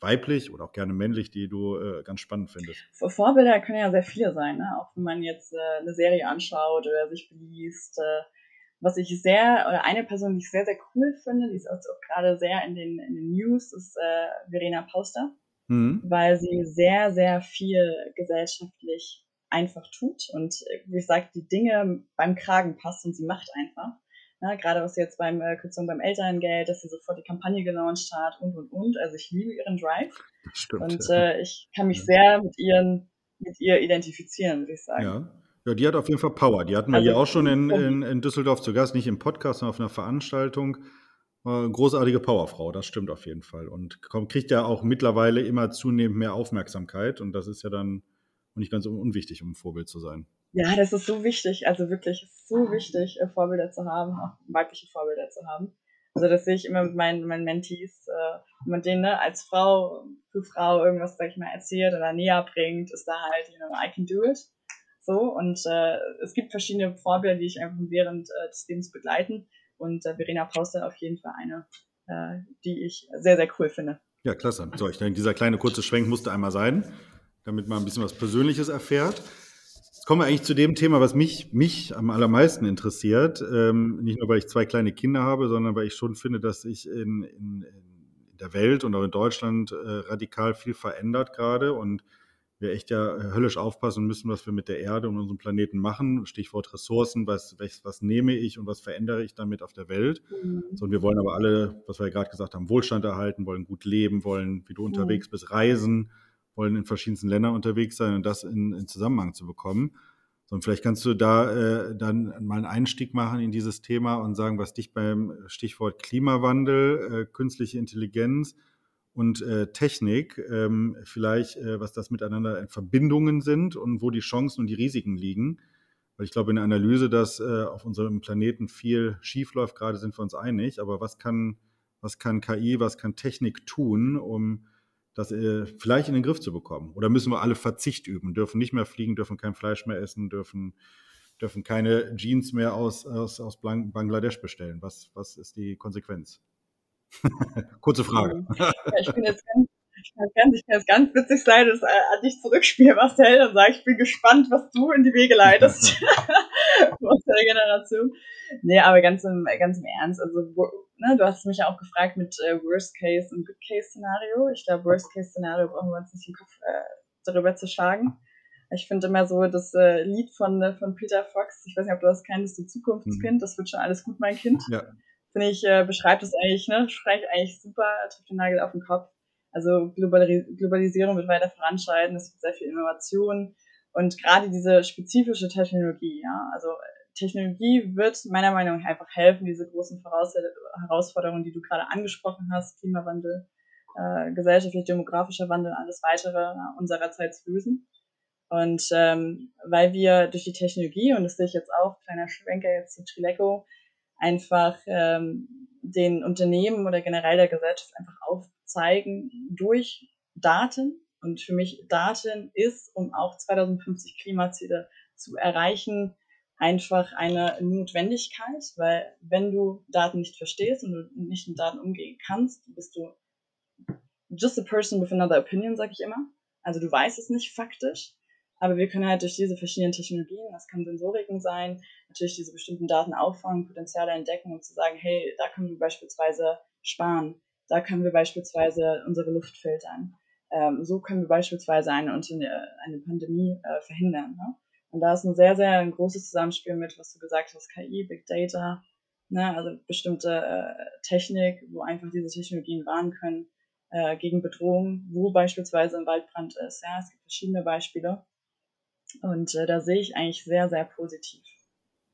weiblich oder auch gerne männlich, die du äh, ganz spannend findest? Vorbilder können ja sehr viele sein, ne? auch wenn man jetzt äh, eine Serie anschaut oder sich beliest. Äh, was ich sehr, oder eine Person, die ich sehr, sehr cool finde, die ist auch, auch gerade sehr in den, in den News, ist äh, Verena Pauster, mhm. weil sie sehr, sehr viel gesellschaftlich einfach tut und, äh, wie sage, die Dinge beim Kragen passt und sie macht einfach. Ja, gerade was jetzt beim äh, Kürzung beim Elterngeld, dass sie sofort die Kampagne gelauncht hat und und und. Also ich liebe ihren Drive. Stimmt. Und ja. äh, ich kann mich ja. sehr mit ihren, mit ihr identifizieren, würde ich sagen. Ja. Ja, die hat auf jeden Fall Power. Die hatten wir also, hier auch schon in, in, in, Düsseldorf zu Gast, nicht im Podcast, sondern auf einer Veranstaltung. Großartige Powerfrau, das stimmt auf jeden Fall. Und kommt, kriegt ja auch mittlerweile immer zunehmend mehr Aufmerksamkeit. Und das ist ja dann nicht ganz unwichtig, um ein Vorbild zu sein. Ja, das ist so wichtig, also wirklich, so wichtig, äh, Vorbilder zu haben, auch weibliche Vorbilder zu haben. Also das sehe ich immer mit meinen, meinen Mentees, äh, wenn man denen ne, als Frau für Frau irgendwas, sag ich mal, erzählt oder näher bringt, ist da halt, you know, I can do it. So, und äh, es gibt verschiedene Vorbilder, die ich einfach während äh, des Lebens begleiten. Und äh, Verena Pauster auf jeden Fall eine, äh, die ich sehr, sehr cool finde. Ja, klasse. So, ich denke, dieser kleine kurze Schwenk musste einmal sein, damit man ein bisschen was Persönliches erfährt. Jetzt kommen wir eigentlich zu dem Thema, was mich, mich am allermeisten interessiert. Ähm, nicht nur, weil ich zwei kleine Kinder habe, sondern weil ich schon finde, dass sich in, in, in der Welt und auch in Deutschland äh, radikal viel verändert gerade und wir echt ja höllisch aufpassen müssen, was wir mit der Erde und unserem Planeten machen. Stichwort Ressourcen, was, was, nehme ich und was verändere ich damit auf der Welt. Mhm. So, und wir wollen aber alle, was wir ja gerade gesagt haben, Wohlstand erhalten, wollen gut leben, wollen, wie du unterwegs bist, reisen wollen in verschiedensten Ländern unterwegs sein und das in, in Zusammenhang zu bekommen. So, und vielleicht kannst du da äh, dann mal einen Einstieg machen in dieses Thema und sagen, was dich beim Stichwort Klimawandel, äh, künstliche Intelligenz und äh, Technik ähm, vielleicht, äh, was das miteinander in Verbindungen sind und wo die Chancen und die Risiken liegen. Weil ich glaube, in der Analyse, dass äh, auf unserem Planeten viel schiefläuft, gerade sind wir uns einig. Aber was kann, was kann KI, was kann Technik tun, um das äh, vielleicht in den Griff zu bekommen? Oder müssen wir alle Verzicht üben, dürfen nicht mehr fliegen, dürfen kein Fleisch mehr essen, dürfen, dürfen keine Jeans mehr aus, aus, aus Bangladesch bestellen? Was, was ist die Konsequenz? Kurze Frage. Ja, ich bin jetzt ganz, ich kann, ganz, ich kann jetzt ganz witzig sein, dass äh, an dich zurückspielen, Marcel, und sage, ich bin gespannt, was du in die Wege leitest aus der Generation. Nee, aber ganz im, ganz im Ernst, also ne, du hast mich ja auch gefragt mit äh, Worst Case und Good Case Szenario. Ich glaube, Worst Case Szenario brauchen wir uns nicht den Kopf äh, darüber zu schlagen. Ich finde immer so das äh, Lied von, äh, von Peter Fox, ich weiß nicht, ob du das kennst, du Zukunftskind, mhm. das wird schon alles gut, mein Kind. Ja. Finde ich, äh, beschreibt das eigentlich, ne, spricht eigentlich super, trifft den Nagel auf den Kopf. Also Globalisierung wird weiter voranschreiten, es gibt sehr viel Innovation und gerade diese spezifische Technologie, ja, also Technologie wird meiner Meinung nach einfach helfen, diese großen Herausforderungen, die du gerade angesprochen hast, Klimawandel, äh, gesellschaftlich-demografischer Wandel, alles weitere unserer Zeit zu lösen. Und ähm, weil wir durch die Technologie, und das sehe ich jetzt auch, kleiner Schwenker jetzt zu Trileco, einfach ähm, den Unternehmen oder generell der Gesellschaft einfach aufzeigen durch Daten. Und für mich Daten ist, um auch 2050 Klimaziele zu erreichen, einfach eine Notwendigkeit, weil wenn du Daten nicht verstehst und du nicht mit Daten umgehen kannst, bist du just a person with another opinion, sag ich immer. Also du weißt es nicht faktisch, aber wir können halt durch diese verschiedenen Technologien, das kann Sensoriken sein, natürlich diese bestimmten Daten auffangen, Potenziale entdecken und zu sagen, hey, da können wir beispielsweise sparen, da können wir beispielsweise unsere Luft filtern. Ähm, so können wir beispielsweise eine, eine Pandemie äh, verhindern. Ne? Und da ist ein sehr, sehr ein großes Zusammenspiel mit, was du gesagt hast, KI, Big Data, ne, also bestimmte äh, Technik, wo einfach diese Technologien warnen können äh, gegen Bedrohungen, wo beispielsweise ein Waldbrand ist. Ja, es gibt verschiedene Beispiele. Und äh, da sehe ich eigentlich sehr, sehr positiv,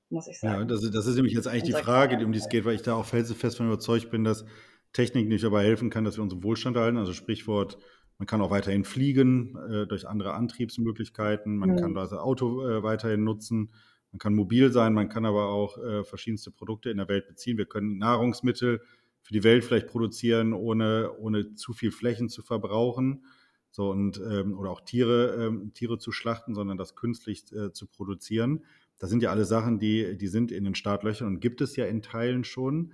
muss ich sagen. Ja, das, das ist nämlich jetzt eigentlich die Frage, um die es geht, weil ich da auch felsenfest von überzeugt bin, dass Technik nicht dabei helfen kann, dass wir unseren Wohlstand erhalten. Also Sprichwort man kann auch weiterhin fliegen äh, durch andere Antriebsmöglichkeiten. Man mhm. kann das Auto äh, weiterhin nutzen. Man kann mobil sein. Man kann aber auch äh, verschiedenste Produkte in der Welt beziehen. Wir können Nahrungsmittel für die Welt vielleicht produzieren, ohne, ohne zu viel Flächen zu verbrauchen. So und ähm, oder auch Tiere, ähm, Tiere zu schlachten, sondern das künstlich äh, zu produzieren. Das sind ja alle Sachen, die, die sind in den Startlöchern und gibt es ja in Teilen schon.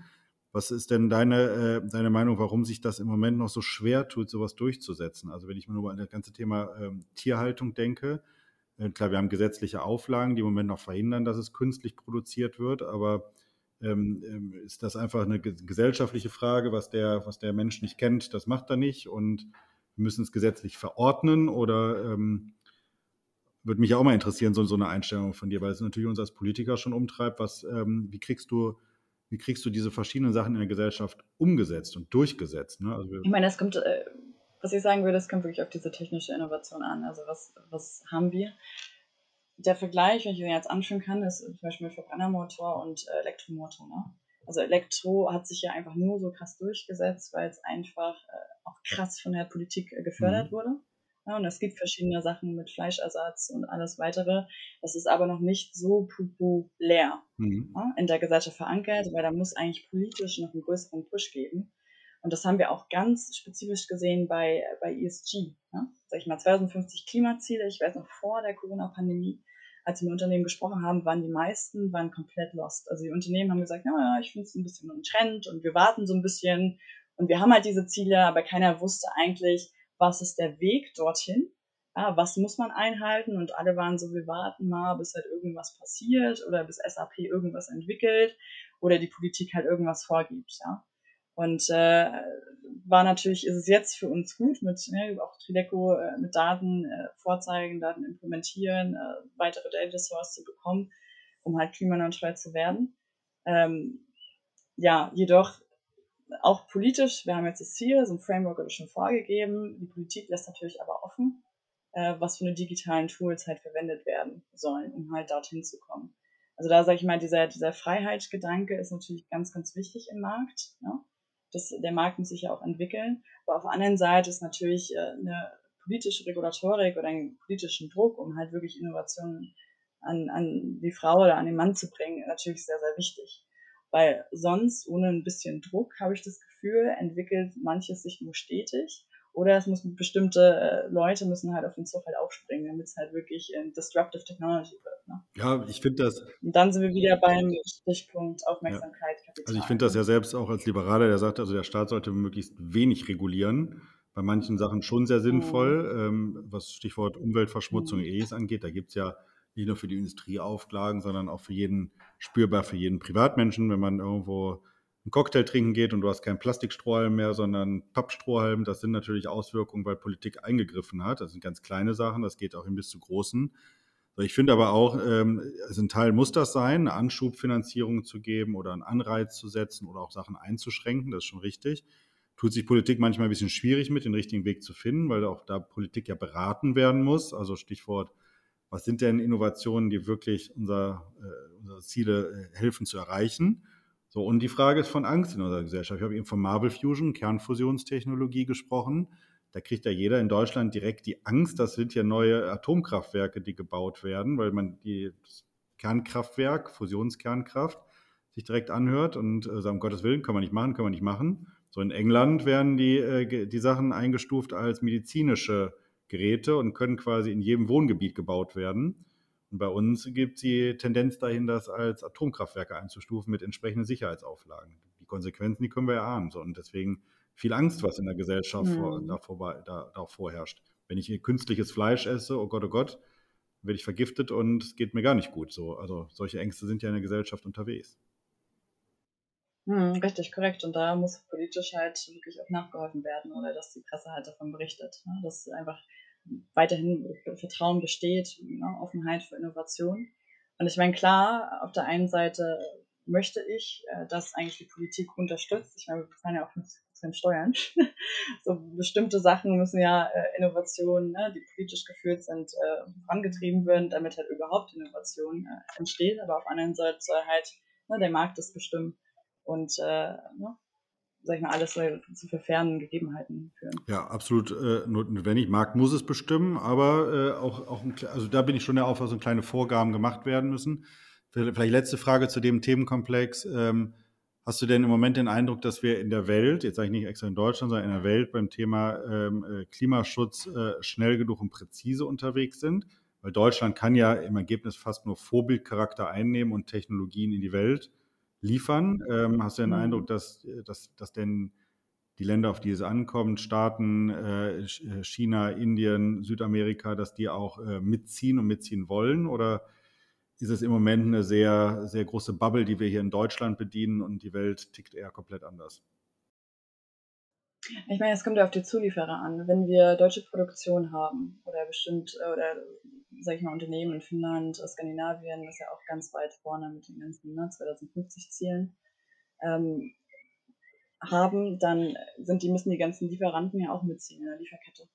Was ist denn deine, äh, deine Meinung, warum sich das im Moment noch so schwer tut, sowas durchzusetzen? Also wenn ich mir nur an das ganze Thema ähm, Tierhaltung denke, äh, klar, wir haben gesetzliche Auflagen, die im Moment noch verhindern, dass es künstlich produziert wird, aber ähm, ähm ist das einfach eine gesellschaftliche Frage, was der, was der Mensch nicht kennt, das macht er nicht und wir müssen es gesetzlich verordnen oder ähm, würde mich auch mal interessieren, so, so eine Einstellung von dir, weil es natürlich uns als Politiker schon umtreibt, was, ähm, wie kriegst du wie kriegst du diese verschiedenen Sachen in der Gesellschaft umgesetzt und durchgesetzt? Ne? Also ich meine, das kommt, äh, was ich sagen würde, das kommt wirklich auf diese technische Innovation an. Also was, was haben wir? Der Vergleich, wenn ich den jetzt anführen kann, ist zum Beispiel Verbrennermotor und äh, Elektromotor. Ne? Also Elektro hat sich ja einfach nur so krass durchgesetzt, weil es einfach äh, auch krass von der Politik gefördert mhm. wurde. Ja, und es gibt verschiedene Sachen mit Fleischersatz und alles weitere. Das ist aber noch nicht so populär mhm. ja, in der Gesellschaft verankert, weil da muss eigentlich politisch noch einen größeren Push geben. Und das haben wir auch ganz spezifisch gesehen bei, bei ESG. Ja? Sag ich mal, 2050 Klimaziele. Ich weiß noch vor der Corona-Pandemie, als wir mit Unternehmen gesprochen haben, waren die meisten waren komplett lost. Also die Unternehmen haben gesagt, ja, ich finde es ein bisschen ein Trend und wir warten so ein bisschen. Und wir haben halt diese Ziele, aber keiner wusste eigentlich, was ist der Weg dorthin, ja, was muss man einhalten und alle waren so, wir warten mal, bis halt irgendwas passiert oder bis SAP irgendwas entwickelt oder die Politik halt irgendwas vorgibt, ja. Und äh, war natürlich, ist es jetzt für uns gut, mit ne, auch Trileco äh, mit Daten äh, vorzeigen, Daten implementieren, äh, weitere Data Source zu bekommen, um halt klimaneutral zu werden. Ähm, ja, jedoch auch politisch, wir haben jetzt das Ziel, so ein Framework wurde schon vorgegeben. Die Politik lässt natürlich aber offen, äh, was für eine digitalen Tools halt verwendet werden sollen, um halt dorthin zu kommen. Also da sage ich mal, dieser, dieser Freiheitsgedanke ist natürlich ganz, ganz wichtig im Markt. Ne? Das, der Markt muss sich ja auch entwickeln. Aber auf der anderen Seite ist natürlich äh, eine politische Regulatorik oder einen politischen Druck, um halt wirklich Innovationen an, an die Frau oder an den Mann zu bringen, natürlich sehr, sehr wichtig. Weil sonst, ohne ein bisschen Druck, habe ich das Gefühl, entwickelt manches sich nur stetig. Oder es muss bestimmte äh, Leute müssen halt auf den Zug halt aufspringen, damit es halt wirklich in Disruptive Technology wird. Ne? Ja, ich finde das. Und dann sind wir wieder beim Stichpunkt Aufmerksamkeit, ja. Kapital. Also ich finde das ja selbst auch als Liberaler, der sagt, also der Staat sollte möglichst wenig regulieren. Bei manchen Sachen schon sehr sinnvoll, mhm. ähm, was Stichwort Umweltverschmutzung mhm. EEs angeht. Da gibt es ja nicht nur für die Industrie Auflagen, sondern auch für jeden spürbar für jeden Privatmenschen, wenn man irgendwo einen Cocktail trinken geht und du hast keinen Plastikstrohhalm mehr, sondern Pappstrohhalm. Das sind natürlich Auswirkungen, weil Politik eingegriffen hat. Das sind ganz kleine Sachen, das geht auch hin bis zu großen. Ich finde aber auch, ähm, also ein Teil muss das sein, eine Anschubfinanzierung zu geben oder einen Anreiz zu setzen oder auch Sachen einzuschränken, das ist schon richtig. Tut sich Politik manchmal ein bisschen schwierig mit, den richtigen Weg zu finden, weil auch da Politik ja beraten werden muss. Also Stichwort, was sind denn Innovationen, die wirklich unser, äh, unsere Ziele äh, helfen zu erreichen? So, und die Frage ist von Angst in unserer Gesellschaft. Ich habe eben von Marble Fusion, Kernfusionstechnologie gesprochen. Da kriegt ja jeder in Deutschland direkt die Angst, das sind ja neue Atomkraftwerke, die gebaut werden, weil man die Kernkraftwerk, Fusionskernkraft, sich direkt anhört und äh, sagt, um Gottes Willen, können wir nicht machen, können wir nicht machen. So in England werden die, äh, die Sachen eingestuft als medizinische Geräte und können quasi in jedem Wohngebiet gebaut werden. Und bei uns gibt es die Tendenz dahin, das als Atomkraftwerke einzustufen mit entsprechenden Sicherheitsauflagen. Die Konsequenzen, die können wir erahnen. So. Und deswegen viel Angst, was in der Gesellschaft mhm. vor, davor, da, da vorherrscht. Wenn ich künstliches Fleisch esse, oh Gott, oh Gott, werde ich vergiftet und es geht mir gar nicht gut. So, also solche Ängste sind ja in der Gesellschaft unterwegs. Hm, richtig, korrekt. Und da muss politisch halt wirklich auch nachgeholfen werden oder dass die Presse halt davon berichtet. Ne? Dass einfach weiterhin Vertrauen besteht, ne, Offenheit für Innovation. Und ich meine, klar, auf der einen Seite möchte ich, äh, dass eigentlich die Politik unterstützt. Ich meine, wir bezahlen ja auch 50% Steuern. so bestimmte Sachen müssen ja äh, Innovationen, ne, die politisch geführt sind, äh, vorangetrieben werden, damit halt überhaupt Innovation entsteht. Aber auf der anderen Seite soll halt ne, der Markt das bestimmen. Und äh, ne, sag ich mal, alles zu fairen Gegebenheiten führen. Ja, absolut äh, notwendig. Markt muss es bestimmen, aber äh, auch, auch ein, also da bin ich schon der Auffassung, kleine Vorgaben gemacht werden müssen. Vielleicht letzte Frage zu dem Themenkomplex. Ähm, hast du denn im Moment den Eindruck, dass wir in der Welt, jetzt sage ich nicht extra in Deutschland, sondern in der Welt beim Thema ähm, äh, Klimaschutz äh, schnell genug und präzise unterwegs sind? Weil Deutschland kann ja im Ergebnis fast nur Vorbildcharakter einnehmen und Technologien in die Welt liefern. Ähm, hast du den mhm. Eindruck, dass, äh, dass, dass denn die Länder, auf die es ankommt, Staaten, äh, äh, China, Indien, Südamerika, dass die auch äh, mitziehen und mitziehen wollen? Oder ist es im Moment eine sehr, sehr große Bubble, die wir hier in Deutschland bedienen und die Welt tickt eher komplett anders? Ich meine, es kommt ja auf die Zulieferer an. Wenn wir deutsche Produktion haben oder bestimmt, oder sag ich mal, Unternehmen in Finnland, Skandinavien ist ja auch ganz weit vorne mit den ganzen ne, 2050 Zielen, ähm, haben, dann sind die, müssen die ganzen Lieferanten ja auch mitziehen in der Lieferkette.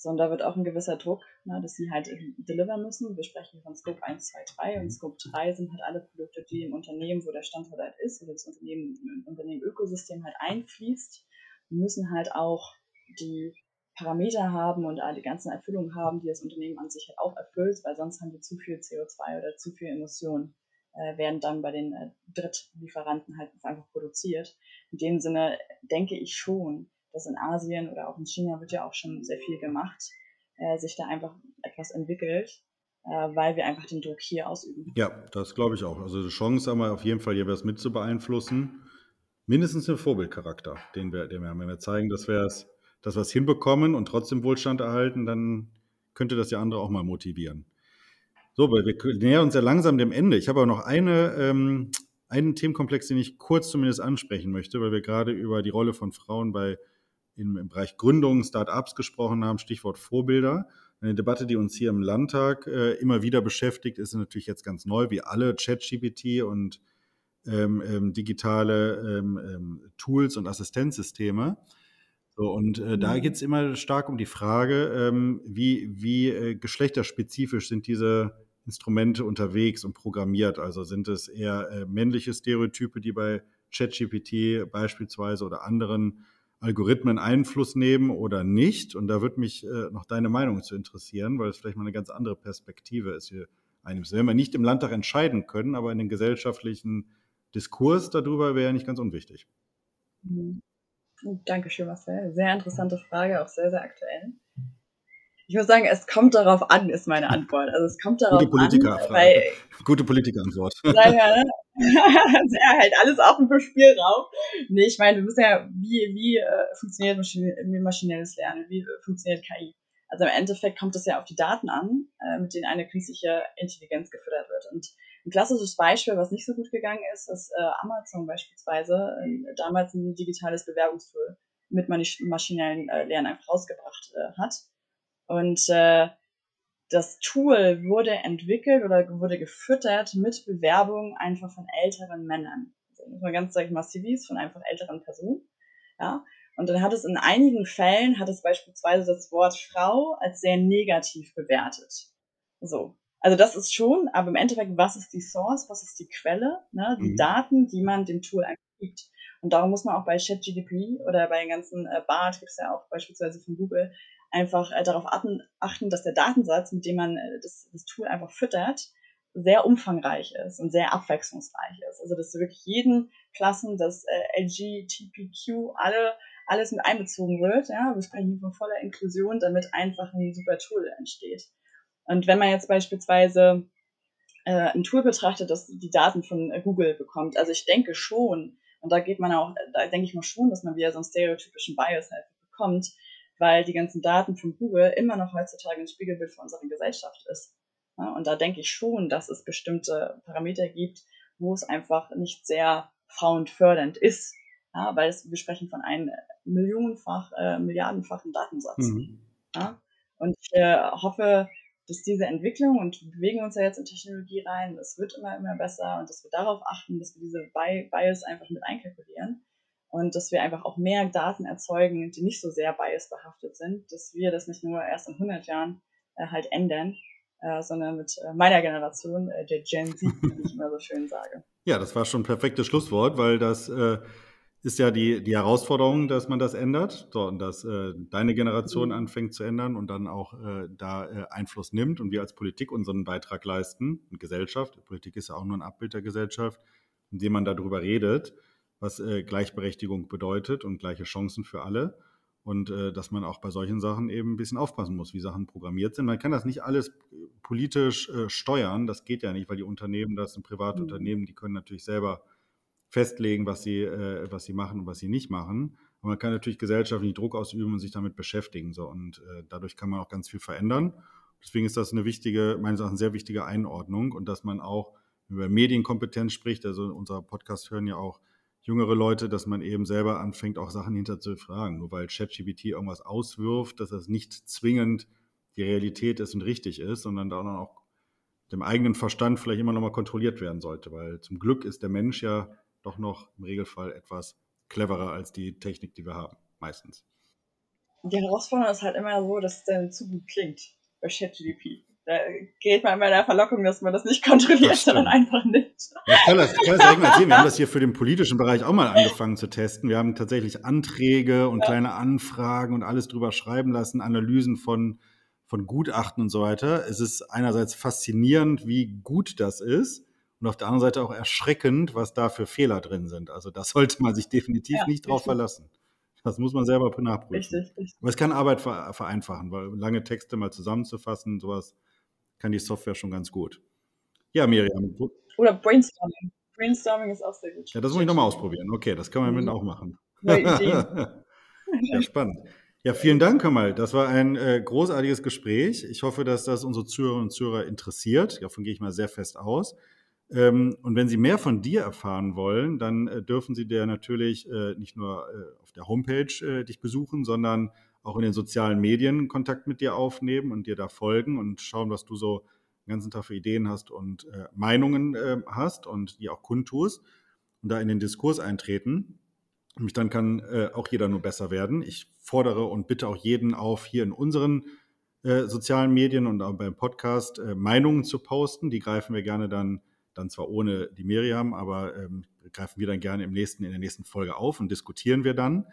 So, und da wird auch ein gewisser Druck, ne, dass sie halt delivern müssen. Wir sprechen von Scope 1, 2, 3 und Scope 3 sind halt alle Produkte, die im Unternehmen, wo der Standort halt ist, oder das Unternehmen, Unternehmen Ökosystem halt einfließt, müssen halt auch die Parameter haben und die ganzen Erfüllungen haben, die das Unternehmen an sich halt auch erfüllt, weil sonst haben die zu viel CO2 oder zu viel Emissionen, äh, werden dann bei den äh, Drittlieferanten halt einfach produziert. In dem Sinne denke ich schon, dass in Asien oder auch in China wird ja auch schon sehr viel gemacht, äh, sich da einfach etwas entwickelt, äh, weil wir einfach den Druck hier ausüben. Ja, das glaube ich auch. Also die Chance haben wir auf jeden Fall, hier was mit zu beeinflussen. Mindestens einen Vorbildcharakter, den wir, den wir haben. Wenn wir zeigen, dass wir es dass wir es hinbekommen und trotzdem Wohlstand erhalten, dann könnte das ja andere auch mal motivieren. So, weil wir nähern uns ja langsam dem Ende. Ich habe aber noch eine, ähm, einen Themenkomplex, den ich kurz zumindest ansprechen möchte, weil wir gerade über die Rolle von Frauen bei, im, im Bereich Gründung, Start-ups gesprochen haben, Stichwort Vorbilder. Eine Debatte, die uns hier im Landtag äh, immer wieder beschäftigt, ist natürlich jetzt ganz neu, wie alle ChatGPT und ähm, ähm, digitale ähm, ähm Tools und Assistenzsysteme. So, und äh, da mhm. geht es immer stark um die Frage, ähm, wie, wie äh, geschlechterspezifisch sind diese Instrumente unterwegs und programmiert. Also sind es eher äh, männliche Stereotype, die bei ChatGPT beispielsweise oder anderen Algorithmen Einfluss nehmen oder nicht. Und da würde mich äh, noch deine Meinung zu interessieren, weil es vielleicht mal eine ganz andere Perspektive ist hier einnimmst. Wenn wir nicht im Landtag entscheiden können, aber in den gesellschaftlichen Diskurs darüber wäre nicht ganz unwichtig. Mhm. Dankeschön, Marcel. Sehr interessante Frage, auch sehr, sehr aktuell. Ich muss sagen, es kommt darauf an, ist meine Antwort. Also es kommt darauf Gute Politiker an, weil, Gute Politikerantwort. Daher, sehr halt alles offen für Spielraum. Nee, ich meine, wir wissen ja, wie, wie äh, funktioniert maschinelles Lernen, wie funktioniert KI. Also im Endeffekt kommt es ja auf die Daten an, äh, mit denen eine künstliche Intelligenz gefüttert wird. Und Ein klassisches Beispiel, was nicht so gut gegangen ist, ist äh, Amazon beispielsweise, äh, damals ein digitales Bewerbungstool mit maschinellen äh, Lernen einfach rausgebracht äh, hat. Und äh, das Tool wurde entwickelt oder wurde gefüttert mit Bewerbungen einfach von älteren Männern. Also muss man ganz, sag ich mal, CVs von einfach älteren Personen. Ja. Und dann hat es in einigen Fällen, hat es beispielsweise das Wort Frau als sehr negativ bewertet. So. Also das ist schon, aber im Endeffekt, was ist die Source, was ist die Quelle, ne? die mhm. Daten, die man dem Tool gibt. Und darum muss man auch bei ChatGDP oder bei den ganzen äh, BART, gibt es ja auch beispielsweise von Google, einfach äh, darauf achten, dass der Datensatz, mit dem man äh, das, das Tool einfach füttert, sehr umfangreich ist und sehr abwechslungsreich ist. Also dass wirklich jeden Klassen das äh, LGTPQ alle alles mit einbezogen wird. Ja, wir sprechen hier von voller Inklusion, damit einfach ein super Tool entsteht. Und wenn man jetzt beispielsweise äh, ein Tool betrachtet, das die Daten von äh, Google bekommt, also ich denke schon, und da geht man auch, da denke ich mal schon, dass man wieder so einen stereotypischen Bias halt bekommt, weil die ganzen Daten von Google immer noch heutzutage ein Spiegelbild für unsere Gesellschaft ist. Ja, und da denke ich schon, dass es bestimmte Parameter gibt, wo es einfach nicht sehr frauenfördernd ist. Ja, weil es, wir sprechen von einem millionenfach, äh, milliardenfachen Datensatz. Mhm. Ja, und ich äh, hoffe, dass diese Entwicklung, und wir bewegen uns ja jetzt in Technologie rein, es wird immer, immer besser und dass wir darauf achten, dass wir diese Bias einfach mit einkalkulieren und dass wir einfach auch mehr Daten erzeugen, die nicht so sehr biasbehaftet sind, dass wir das nicht nur erst in 100 Jahren äh, halt ändern, äh, sondern mit äh, meiner Generation, äh, der Gen Z, wie ich immer so schön sage. Ja, das war schon ein perfektes Schlusswort, weil das äh, ist ja die, die Herausforderung, dass man das ändert so, und dass äh, deine Generation mhm. anfängt zu ändern und dann auch äh, da äh, Einfluss nimmt und wir als Politik unseren Beitrag leisten und Gesellschaft. Politik ist ja auch nur ein Abbild der Gesellschaft, indem man darüber redet was äh, Gleichberechtigung bedeutet und gleiche Chancen für alle. Und äh, dass man auch bei solchen Sachen eben ein bisschen aufpassen muss, wie Sachen programmiert sind. Man kann das nicht alles politisch äh, steuern, das geht ja nicht, weil die Unternehmen, das sind private mhm. Unternehmen, die können natürlich selber festlegen, was sie, äh, was sie machen und was sie nicht machen. Aber man kann natürlich gesellschaftlich Druck ausüben und sich damit beschäftigen. So. Und äh, dadurch kann man auch ganz viel verändern. Deswegen ist das eine wichtige, meines Erachtens sehr wichtige Einordnung und dass man auch über Medienkompetenz spricht. Also unser Podcast hören ja auch jüngere Leute, dass man eben selber anfängt, auch Sachen hinter zu fragen. Nur weil ChatGPT irgendwas auswirft, dass das nicht zwingend die Realität ist und richtig ist, sondern da auch dem eigenen Verstand vielleicht immer noch mal kontrolliert werden sollte. Weil zum Glück ist der Mensch ja doch noch im Regelfall etwas cleverer als die Technik, die wir haben, meistens. Die Herausforderung ist halt immer so, dass es dann zu gut klingt bei ChatGPT da geht man immer der Verlockung, dass man das nicht kontrolliert, das sondern einfach nicht. Ja, ich kann das, ich kann das direkt mal erzählen. Wir haben das hier für den politischen Bereich auch mal angefangen zu testen. Wir haben tatsächlich Anträge und ja. kleine Anfragen und alles drüber schreiben lassen, Analysen von, von Gutachten und so weiter. Es ist einerseits faszinierend, wie gut das ist und auf der anderen Seite auch erschreckend, was da für Fehler drin sind. Also da sollte man sich definitiv ja, nicht drauf verlassen. Das muss man selber nachprüfen. Richtig, richtig. Aber es kann Arbeit vereinfachen, weil lange Texte mal zusammenzufassen, sowas kann die Software schon ganz gut. Ja, Miriam. Oder Brainstorming. Brainstorming ist auch sehr gut. Ja, das muss ich nochmal ausprobieren. Okay, das kann man mhm. mit auch machen. ja, spannend. Ja, vielen Dank, Kamal. Das war ein äh, großartiges Gespräch. Ich hoffe, dass das unsere Zuhörerinnen und Zuhörer interessiert. Davon gehe ich mal sehr fest aus. Ähm, und wenn Sie mehr von dir erfahren wollen, dann äh, dürfen Sie dir natürlich äh, nicht nur äh, auf der Homepage dich besuchen, sondern auch in den sozialen Medien Kontakt mit dir aufnehmen und dir da folgen und schauen, was du so den ganzen Tag für Ideen hast und Meinungen äh, hast und die auch kundtust und da in den Diskurs eintreten. Und dann kann auch jeder nur besser werden. Ich fordere und bitte auch jeden auf, hier in unseren sozialen Medien und auch beim Podcast Meinungen zu posten. Die greifen wir gerne dann, dann zwar ohne die Miriam, aber ähm, greifen wir dann gerne im nächsten, in der nächsten Folge auf und diskutieren wir dann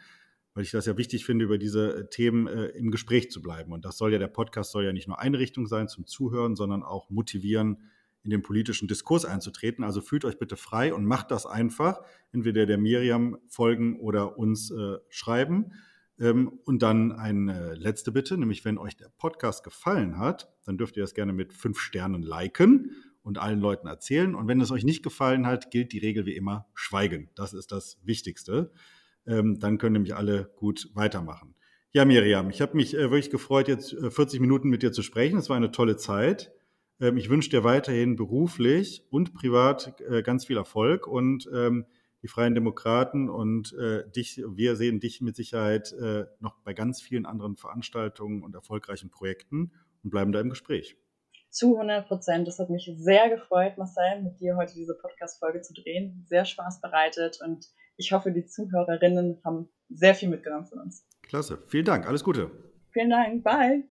weil ich das ja wichtig finde, über diese äh, Themen äh, im Gespräch zu bleiben. Und das soll ja, der Podcast soll ja nicht nur eine Richtung sein zum Zuhören, sondern auch motivieren, in den politischen Diskurs einzutreten. Also fühlt euch bitte frei und macht das einfach, entweder der Miriam folgen oder uns äh, schreiben. Ähm, und dann eine letzte Bitte, nämlich wenn euch der Podcast gefallen hat, dann dürft ihr das gerne mit fünf Sternen liken und allen Leuten erzählen. Und wenn es euch nicht gefallen hat, gilt die Regel wie immer, schweigen. Das ist das Wichtigste. Ähm, dann können nämlich alle gut weitermachen. Ja, Miriam, ich habe mich äh, wirklich gefreut, jetzt äh, 40 Minuten mit dir zu sprechen. Es war eine tolle Zeit. Ähm, ich wünsche dir weiterhin beruflich und privat äh, ganz viel Erfolg und ähm, die Freien Demokraten und äh, dich, wir sehen dich mit Sicherheit äh, noch bei ganz vielen anderen Veranstaltungen und erfolgreichen Projekten und bleiben da im Gespräch. Zu 100 Prozent. Das hat mich sehr gefreut, Marcel, mit dir heute diese Podcast-Folge zu drehen. Sehr Spaß bereitet und ich hoffe, die Zuhörerinnen haben sehr viel mitgenommen von uns. Klasse. Vielen Dank. Alles Gute. Vielen Dank. Bye.